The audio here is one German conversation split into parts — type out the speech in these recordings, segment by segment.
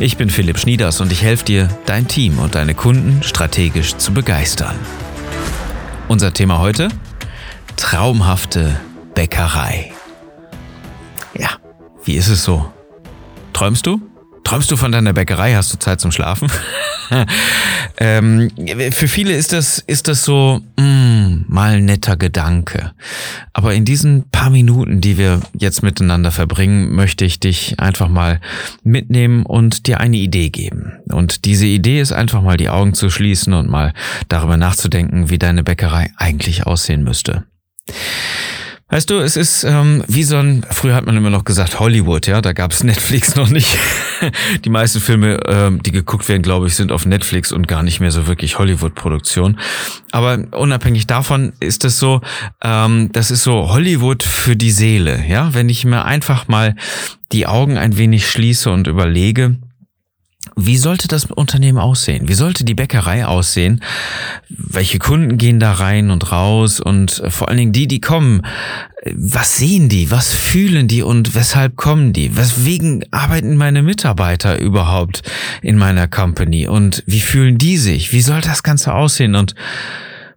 Ich bin Philipp Schnieders und ich helfe dir, dein Team und deine Kunden strategisch zu begeistern. Unser Thema heute? Traumhafte Bäckerei. Ja, wie ist es so? Träumst du? Träumst du von deiner Bäckerei? Hast du Zeit zum Schlafen? ähm, für viele ist das, ist das so mm, mal ein netter Gedanke. Aber in diesen paar Minuten, die wir jetzt miteinander verbringen, möchte ich dich einfach mal mitnehmen und dir eine Idee geben. Und diese Idee ist einfach mal die Augen zu schließen und mal darüber nachzudenken, wie deine Bäckerei eigentlich aussehen müsste. Weißt du, es ist ähm, wie so ein, früher hat man immer noch gesagt Hollywood, ja, da gab es Netflix noch nicht. die meisten Filme, ähm, die geguckt werden, glaube ich, sind auf Netflix und gar nicht mehr so wirklich Hollywood-Produktion. Aber unabhängig davon ist es so, ähm, das ist so Hollywood für die Seele, ja. Wenn ich mir einfach mal die Augen ein wenig schließe und überlege, wie sollte das Unternehmen aussehen? Wie sollte die Bäckerei aussehen? Welche Kunden gehen da rein und raus? Und vor allen Dingen die, die kommen, was sehen die? Was fühlen die und weshalb kommen die? Weswegen arbeiten meine Mitarbeiter überhaupt in meiner Company? Und wie fühlen die sich? Wie soll das Ganze aussehen? Und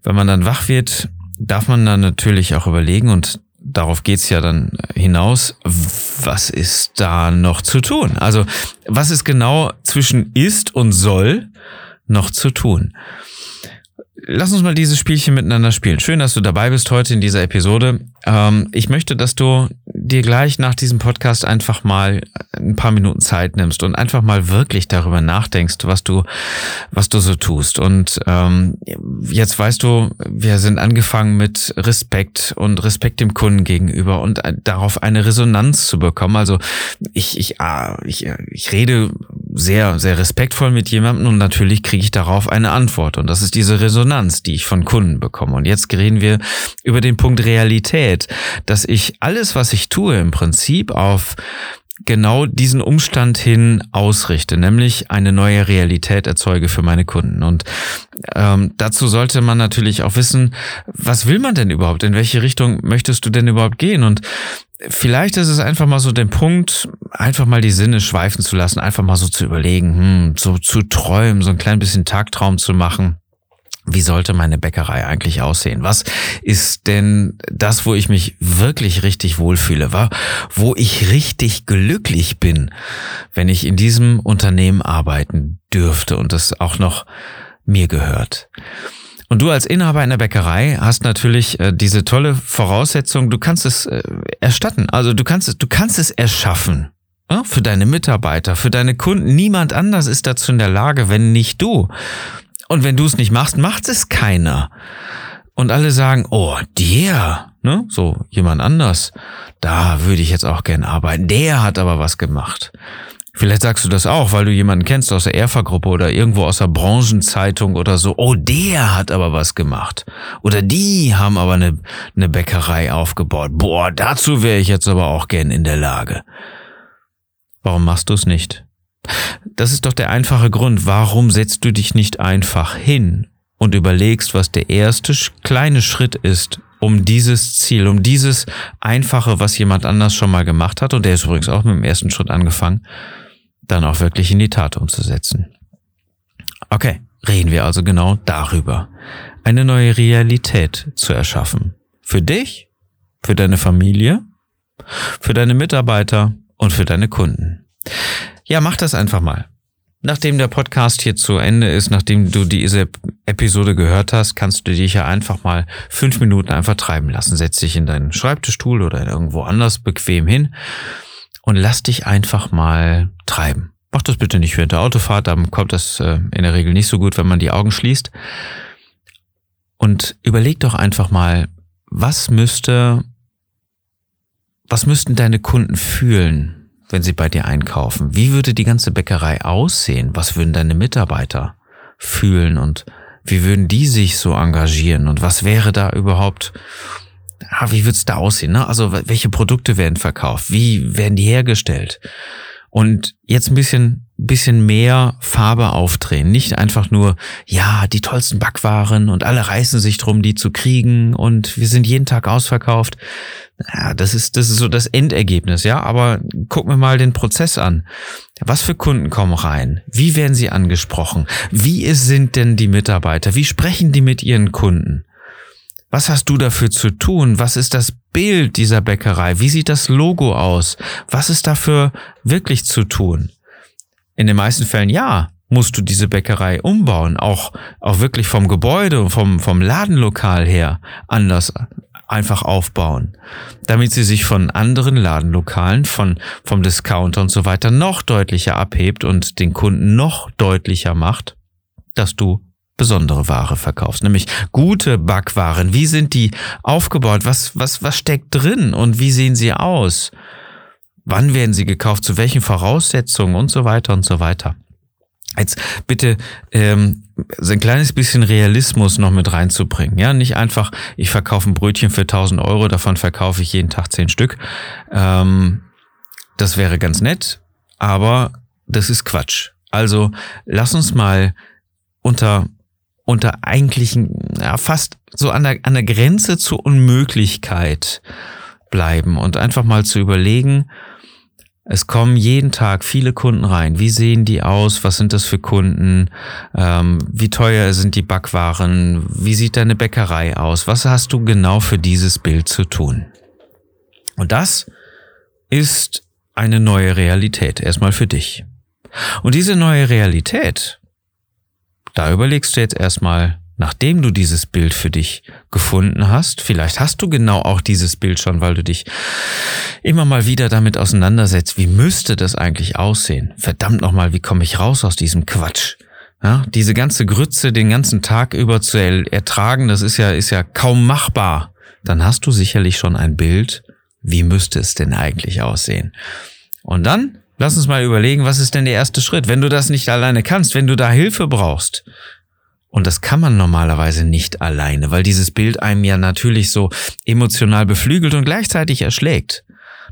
wenn man dann wach wird, darf man dann natürlich auch überlegen und darauf geht's ja dann hinaus, was ist da noch zu tun? Also was ist genau zwischen ist und soll noch zu tun? Lass uns mal dieses Spielchen miteinander spielen. Schön, dass du dabei bist heute in dieser Episode. Ähm, ich möchte, dass du dir gleich nach diesem Podcast einfach mal ein paar Minuten Zeit nimmst und einfach mal wirklich darüber nachdenkst, was du, was du so tust. Und ähm, jetzt weißt du, wir sind angefangen mit Respekt und Respekt dem Kunden gegenüber und darauf eine Resonanz zu bekommen. Also ich, ich, ah, ich, ich rede sehr, sehr respektvoll mit jemandem und natürlich kriege ich darauf eine Antwort. Und das ist diese Resonanz, die ich von Kunden bekomme. Und jetzt reden wir über den Punkt Realität, dass ich alles, was ich tue, im Prinzip auf genau diesen Umstand hin ausrichte, nämlich eine neue Realität erzeuge für meine Kunden. Und ähm, dazu sollte man natürlich auch wissen, was will man denn überhaupt? In welche Richtung möchtest du denn überhaupt gehen? Und vielleicht ist es einfach mal so der Punkt, einfach mal die Sinne schweifen zu lassen, einfach mal so zu überlegen, hm, so zu träumen, so ein klein bisschen Tagtraum zu machen. Wie sollte meine Bäckerei eigentlich aussehen? Was ist denn das, wo ich mich wirklich richtig wohlfühle? Wo ich richtig glücklich bin, wenn ich in diesem Unternehmen arbeiten dürfte und das auch noch mir gehört? Und du als Inhaber einer Bäckerei hast natürlich äh, diese tolle Voraussetzung, du kannst es äh, erstatten. Also du kannst es, du kannst es erschaffen. Ja, für deine Mitarbeiter, für deine Kunden. Niemand anders ist dazu in der Lage, wenn nicht du. Und wenn du es nicht machst, macht es keiner. Und alle sagen, oh, der, ne, so jemand anders, da würde ich jetzt auch gern arbeiten. Der hat aber was gemacht. Vielleicht sagst du das auch, weil du jemanden kennst aus der Erfa-Gruppe oder irgendwo aus der Branchenzeitung oder so. Oh, der hat aber was gemacht. Oder die haben aber eine, eine Bäckerei aufgebaut. Boah, dazu wäre ich jetzt aber auch gern in der Lage. Warum machst du es nicht? Das ist doch der einfache Grund. Warum setzt du dich nicht einfach hin und überlegst, was der erste kleine Schritt ist, um dieses Ziel, um dieses Einfache, was jemand anders schon mal gemacht hat, und der ist übrigens auch mit dem ersten Schritt angefangen, dann auch wirklich in die Tat umzusetzen. Okay, reden wir also genau darüber, eine neue Realität zu erschaffen. Für dich, für deine Familie, für deine Mitarbeiter und für deine Kunden. Ja, mach das einfach mal. Nachdem der Podcast hier zu Ende ist, nachdem du diese Episode gehört hast, kannst du dich ja einfach mal fünf Minuten einfach treiben lassen. Setz dich in deinen Schreibtischstuhl oder irgendwo anders bequem hin und lass dich einfach mal treiben. Mach das bitte nicht während der Autofahrt, dann kommt das äh, in der Regel nicht so gut, wenn man die Augen schließt. Und überleg doch einfach mal, was müsste, was müssten deine Kunden fühlen, wenn sie bei dir einkaufen? Wie würde die ganze Bäckerei aussehen? Was würden deine Mitarbeiter fühlen und wie würden die sich so engagieren und was wäre da überhaupt, ah, wie wird's da aussehen? Ne? Also welche Produkte werden verkauft? Wie werden die hergestellt? Und jetzt ein bisschen, bisschen mehr Farbe aufdrehen. Nicht einfach nur, ja, die tollsten Backwaren und alle reißen sich drum, die zu kriegen und wir sind jeden Tag ausverkauft. Ja, das ist, das ist so das Endergebnis, ja. Aber gucken wir mal den Prozess an. Was für Kunden kommen rein? Wie werden sie angesprochen? Wie sind denn die Mitarbeiter? Wie sprechen die mit ihren Kunden? Was hast du dafür zu tun? Was ist das Bild dieser Bäckerei? Wie sieht das Logo aus? Was ist dafür wirklich zu tun? In den meisten Fällen ja, musst du diese Bäckerei umbauen, auch, auch wirklich vom Gebäude, vom, vom Ladenlokal her anders einfach aufbauen, damit sie sich von anderen Ladenlokalen, von, vom Discounter und so weiter noch deutlicher abhebt und den Kunden noch deutlicher macht, dass du besondere Ware verkaufst, nämlich gute Backwaren. Wie sind die aufgebaut? Was, was, was steckt drin und wie sehen sie aus? Wann werden sie gekauft? Zu welchen Voraussetzungen und so weiter und so weiter. Jetzt bitte ähm, so ein kleines bisschen Realismus noch mit reinzubringen. Ja, nicht einfach, ich verkaufe ein Brötchen für 1000 Euro, davon verkaufe ich jeden Tag 10 Stück. Ähm, das wäre ganz nett, aber das ist Quatsch. Also lass uns mal unter unter eigentlichen, ja, fast so an der, an der Grenze zur Unmöglichkeit bleiben und einfach mal zu überlegen, es kommen jeden Tag viele Kunden rein. Wie sehen die aus? Was sind das für Kunden? Ähm, wie teuer sind die Backwaren? Wie sieht deine Bäckerei aus? Was hast du genau für dieses Bild zu tun? Und das ist eine neue Realität, erstmal für dich. Und diese neue Realität, da überlegst du jetzt erstmal, nachdem du dieses Bild für dich gefunden hast, vielleicht hast du genau auch dieses Bild schon, weil du dich immer mal wieder damit auseinandersetzt, wie müsste das eigentlich aussehen? Verdammt nochmal, wie komme ich raus aus diesem Quatsch? Ja, diese ganze Grütze den ganzen Tag über zu ertragen, das ist ja, ist ja kaum machbar. Dann hast du sicherlich schon ein Bild, wie müsste es denn eigentlich aussehen? Und dann Lass uns mal überlegen, was ist denn der erste Schritt? Wenn du das nicht alleine kannst, wenn du da Hilfe brauchst. Und das kann man normalerweise nicht alleine, weil dieses Bild einem ja natürlich so emotional beflügelt und gleichzeitig erschlägt.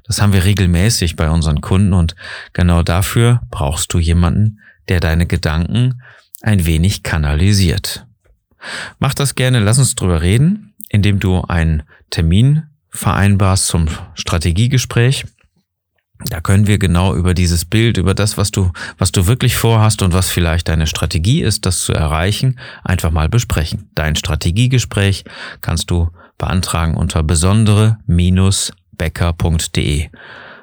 Das haben wir regelmäßig bei unseren Kunden und genau dafür brauchst du jemanden, der deine Gedanken ein wenig kanalisiert. Mach das gerne, lass uns drüber reden, indem du einen Termin vereinbarst zum Strategiegespräch. Da können wir genau über dieses Bild, über das, was du, was du wirklich vorhast und was vielleicht deine Strategie ist, das zu erreichen, einfach mal besprechen. Dein Strategiegespräch kannst du beantragen unter besondere-becker.de.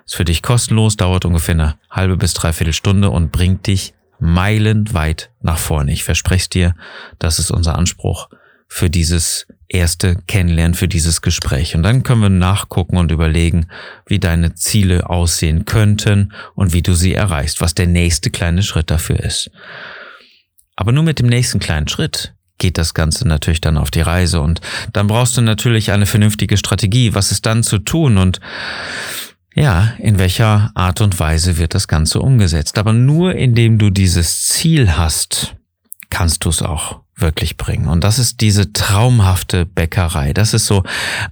Ist für dich kostenlos, dauert ungefähr eine halbe bis dreiviertel Stunde und bringt dich meilenweit nach vorne. Ich verspreche es dir, das ist unser Anspruch für dieses erste Kennenlernen für dieses Gespräch. Und dann können wir nachgucken und überlegen, wie deine Ziele aussehen könnten und wie du sie erreichst, was der nächste kleine Schritt dafür ist. Aber nur mit dem nächsten kleinen Schritt geht das Ganze natürlich dann auf die Reise und dann brauchst du natürlich eine vernünftige Strategie. Was ist dann zu tun und ja, in welcher Art und Weise wird das Ganze umgesetzt? Aber nur indem du dieses Ziel hast, kannst du es auch wirklich bringen. Und das ist diese traumhafte Bäckerei. Das ist so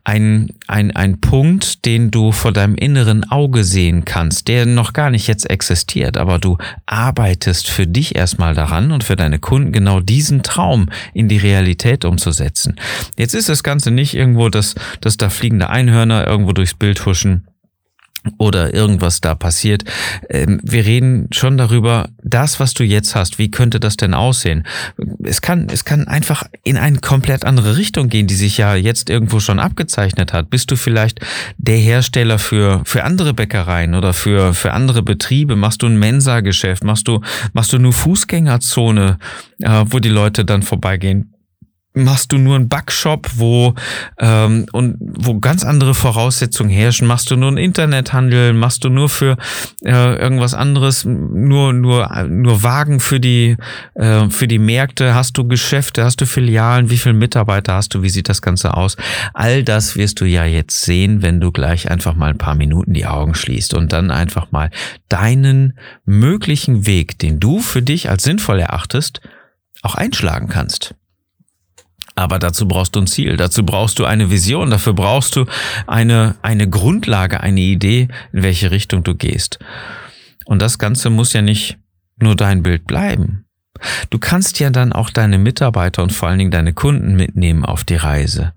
ein, ein, ein Punkt, den du vor deinem inneren Auge sehen kannst, der noch gar nicht jetzt existiert, aber du arbeitest für dich erstmal daran und für deine Kunden genau diesen Traum in die Realität umzusetzen. Jetzt ist das Ganze nicht irgendwo, dass, dass da fliegende Einhörner irgendwo durchs Bild huschen oder irgendwas da passiert. Ähm, wir reden schon darüber, das, was du jetzt hast, wie könnte das denn aussehen? Es kann, es kann einfach in eine komplett andere Richtung gehen, die sich ja jetzt irgendwo schon abgezeichnet hat. Bist du vielleicht der Hersteller für, für andere Bäckereien oder für, für andere Betriebe? Machst du ein Mensa-Geschäft? Machst du, machst du nur Fußgängerzone, äh, wo die Leute dann vorbeigehen? Machst du nur einen Backshop, wo ähm, und wo ganz andere Voraussetzungen herrschen, machst du nur einen Internethandel, machst du nur für äh, irgendwas anderes, nur nur nur Wagen für die äh, für die Märkte, hast du Geschäfte, hast du Filialen, wie viele Mitarbeiter hast du, wie sieht das Ganze aus? All das wirst du ja jetzt sehen, wenn du gleich einfach mal ein paar Minuten die Augen schließt und dann einfach mal deinen möglichen Weg, den du für dich als sinnvoll erachtest, auch einschlagen kannst. Aber dazu brauchst du ein Ziel, dazu brauchst du eine Vision, dafür brauchst du eine, eine Grundlage, eine Idee, in welche Richtung du gehst. Und das Ganze muss ja nicht nur dein Bild bleiben. Du kannst ja dann auch deine Mitarbeiter und vor allen Dingen deine Kunden mitnehmen auf die Reise.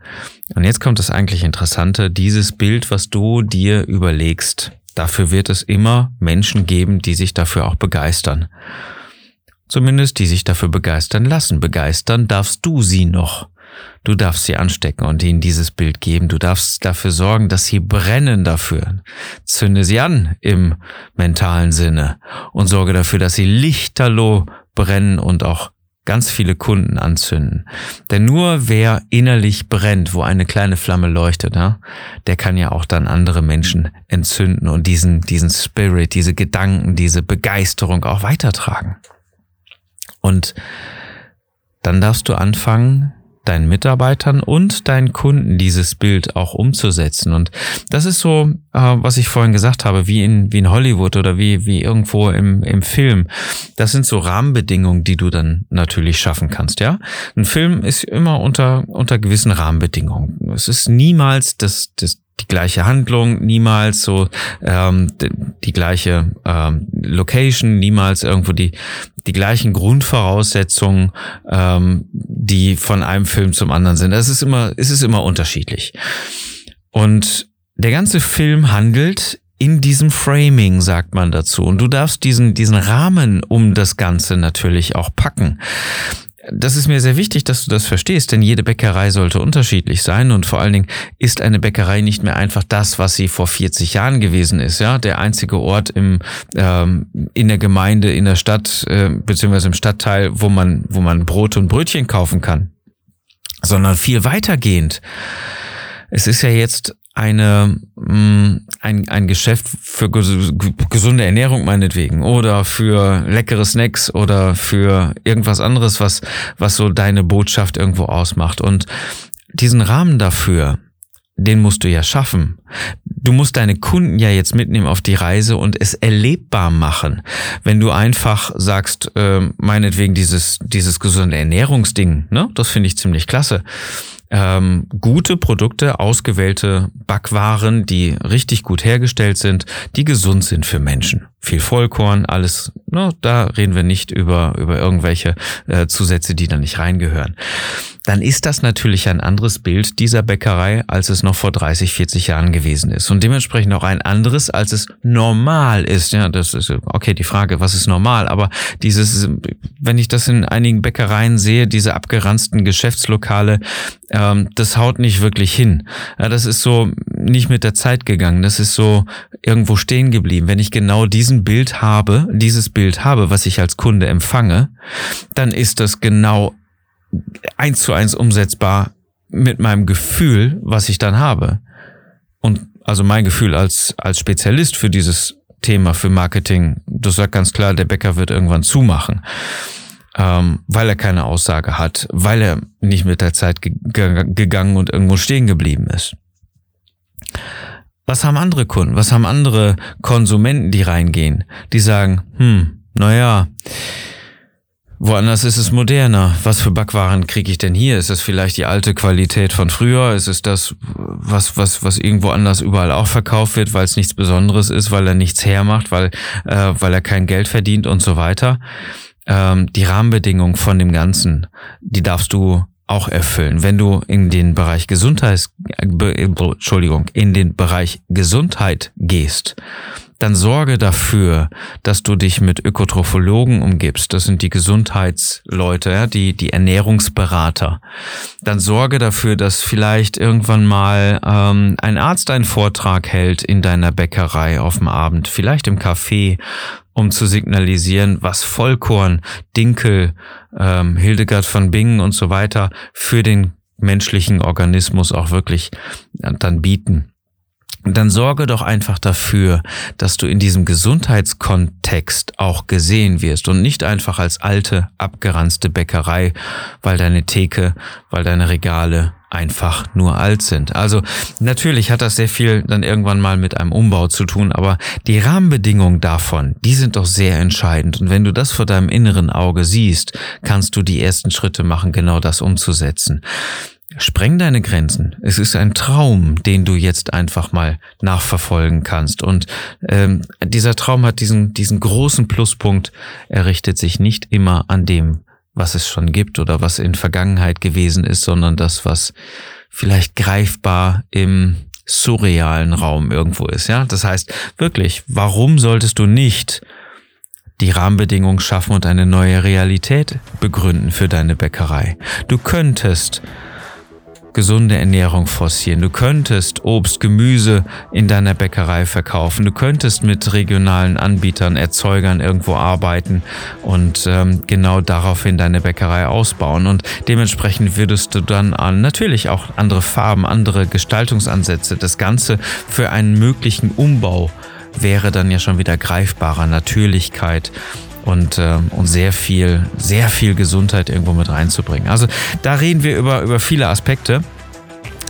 Und jetzt kommt das eigentlich Interessante, dieses Bild, was du dir überlegst, dafür wird es immer Menschen geben, die sich dafür auch begeistern. Zumindest die sich dafür begeistern lassen. Begeistern darfst du sie noch. Du darfst sie anstecken und ihnen dieses Bild geben. Du darfst dafür sorgen, dass sie brennen dafür. Zünde sie an im mentalen Sinne und sorge dafür, dass sie lichterloh brennen und auch ganz viele Kunden anzünden. Denn nur wer innerlich brennt, wo eine kleine Flamme leuchtet, der kann ja auch dann andere Menschen entzünden und diesen, diesen Spirit, diese Gedanken, diese Begeisterung auch weitertragen. Und dann darfst du anfangen, deinen Mitarbeitern und deinen Kunden dieses Bild auch umzusetzen. Und das ist so, äh, was ich vorhin gesagt habe, wie in, wie in Hollywood oder wie, wie irgendwo im, im Film. Das sind so Rahmenbedingungen, die du dann natürlich schaffen kannst, ja. Ein Film ist immer unter, unter gewissen Rahmenbedingungen. Es ist niemals das, das, die gleiche Handlung, niemals so ähm, die, die gleiche ähm, Location, niemals irgendwo die die gleichen Grundvoraussetzungen, ähm, die von einem Film zum anderen sind. Es ist immer, es ist immer unterschiedlich. Und der ganze Film handelt in diesem Framing, sagt man dazu. Und du darfst diesen, diesen Rahmen um das Ganze natürlich auch packen das ist mir sehr wichtig, dass du das verstehst, denn jede Bäckerei sollte unterschiedlich sein und vor allen Dingen ist eine Bäckerei nicht mehr einfach das, was sie vor 40 Jahren gewesen ist. Ja, der einzige Ort im ähm, in der Gemeinde, in der Stadt äh, beziehungsweise im Stadtteil, wo man wo man Brot und Brötchen kaufen kann, sondern viel weitergehend. Es ist ja jetzt eine, mh, mm, ein, ein Geschäft für gesunde Ernährung meinetwegen oder für leckere Snacks oder für irgendwas anderes, was, was so deine Botschaft irgendwo ausmacht. Und diesen Rahmen dafür, den musst du ja schaffen. Du musst deine Kunden ja jetzt mitnehmen auf die Reise und es erlebbar machen. Wenn du einfach sagst, äh, meinetwegen dieses, dieses gesunde Ernährungsding, ne, das finde ich ziemlich klasse ähm, gute Produkte, ausgewählte Backwaren, die richtig gut hergestellt sind, die gesund sind für Menschen. Viel Vollkorn, alles, no, da reden wir nicht über, über irgendwelche äh, Zusätze, die da nicht reingehören dann ist das natürlich ein anderes Bild dieser Bäckerei, als es noch vor 30, 40 Jahren gewesen ist. Und dementsprechend auch ein anderes, als es normal ist. Ja, das ist okay, die Frage, was ist normal? Aber dieses, wenn ich das in einigen Bäckereien sehe, diese abgeranzten Geschäftslokale, ähm, das haut nicht wirklich hin. Ja, das ist so nicht mit der Zeit gegangen. Das ist so irgendwo stehen geblieben. Wenn ich genau diesen Bild habe, dieses Bild habe, was ich als Kunde empfange, dann ist das genau eins zu eins umsetzbar mit meinem Gefühl, was ich dann habe. Und also mein Gefühl als, als Spezialist für dieses Thema, für Marketing, das sagt ganz klar, der Bäcker wird irgendwann zumachen, ähm, weil er keine Aussage hat, weil er nicht mit der Zeit ge gegangen und irgendwo stehen geblieben ist. Was haben andere Kunden? Was haben andere Konsumenten, die reingehen? Die sagen, hm, naja, Woanders ist es moderner. Was für Backwaren kriege ich denn hier? Ist es vielleicht die alte Qualität von früher? Ist es das, was, was, was irgendwo anders überall auch verkauft wird, weil es nichts Besonderes ist, weil er nichts hermacht, weil, äh, weil er kein Geld verdient und so weiter? Ähm, die Rahmenbedingungen von dem Ganzen, die darfst du auch erfüllen. Wenn du in den Bereich Gesundheit, äh, Entschuldigung, in den Bereich Gesundheit gehst, dann sorge dafür, dass du dich mit Ökotrophologen umgibst. Das sind die Gesundheitsleute, ja, die, die Ernährungsberater. Dann sorge dafür, dass vielleicht irgendwann mal ähm, ein Arzt einen Vortrag hält in deiner Bäckerei auf dem Abend, vielleicht im Café, um zu signalisieren, was Vollkorn, Dinkel, ähm, Hildegard von Bingen und so weiter für den menschlichen Organismus auch wirklich äh, dann bieten dann sorge doch einfach dafür, dass du in diesem Gesundheitskontext auch gesehen wirst und nicht einfach als alte, abgeranzte Bäckerei, weil deine Theke, weil deine Regale einfach nur alt sind. Also natürlich hat das sehr viel dann irgendwann mal mit einem Umbau zu tun, aber die Rahmenbedingungen davon, die sind doch sehr entscheidend. Und wenn du das vor deinem inneren Auge siehst, kannst du die ersten Schritte machen, genau das umzusetzen. Spreng deine Grenzen. Es ist ein Traum, den du jetzt einfach mal nachverfolgen kannst. Und ähm, dieser Traum hat diesen, diesen großen Pluspunkt. Er richtet sich nicht immer an dem, was es schon gibt oder was in Vergangenheit gewesen ist, sondern das, was vielleicht greifbar im surrealen Raum irgendwo ist. Ja, das heißt wirklich, warum solltest du nicht die Rahmenbedingungen schaffen und eine neue Realität begründen für deine Bäckerei? Du könntest gesunde Ernährung forcieren. Du könntest Obst, Gemüse in deiner Bäckerei verkaufen. Du könntest mit regionalen Anbietern, Erzeugern irgendwo arbeiten und ähm, genau daraufhin deine Bäckerei ausbauen. Und dementsprechend würdest du dann an natürlich auch andere Farben, andere Gestaltungsansätze, das Ganze für einen möglichen Umbau wäre dann ja schon wieder greifbarer Natürlichkeit und, äh, und sehr viel, sehr viel Gesundheit irgendwo mit reinzubringen. Also da reden wir über, über viele Aspekte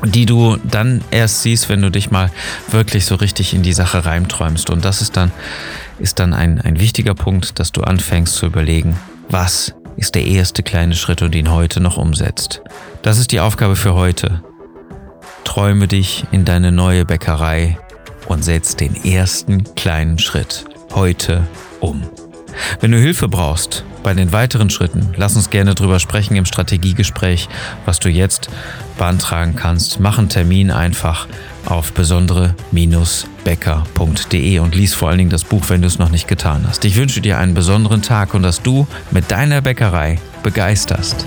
die du dann erst siehst, wenn du dich mal wirklich so richtig in die Sache reinträumst. Und das ist dann, ist dann ein, ein wichtiger Punkt, dass du anfängst zu überlegen, was ist der erste kleine Schritt und ihn heute noch umsetzt. Das ist die Aufgabe für heute. Träume dich in deine neue Bäckerei und setz den ersten kleinen Schritt heute um. Wenn du Hilfe brauchst bei den weiteren Schritten, lass uns gerne drüber sprechen im Strategiegespräch, was du jetzt beantragen kannst. Mach einen Termin einfach auf besondere-becker.de und lies vor allen Dingen das Buch, wenn du es noch nicht getan hast. Ich wünsche dir einen besonderen Tag und dass du mit deiner Bäckerei begeisterst.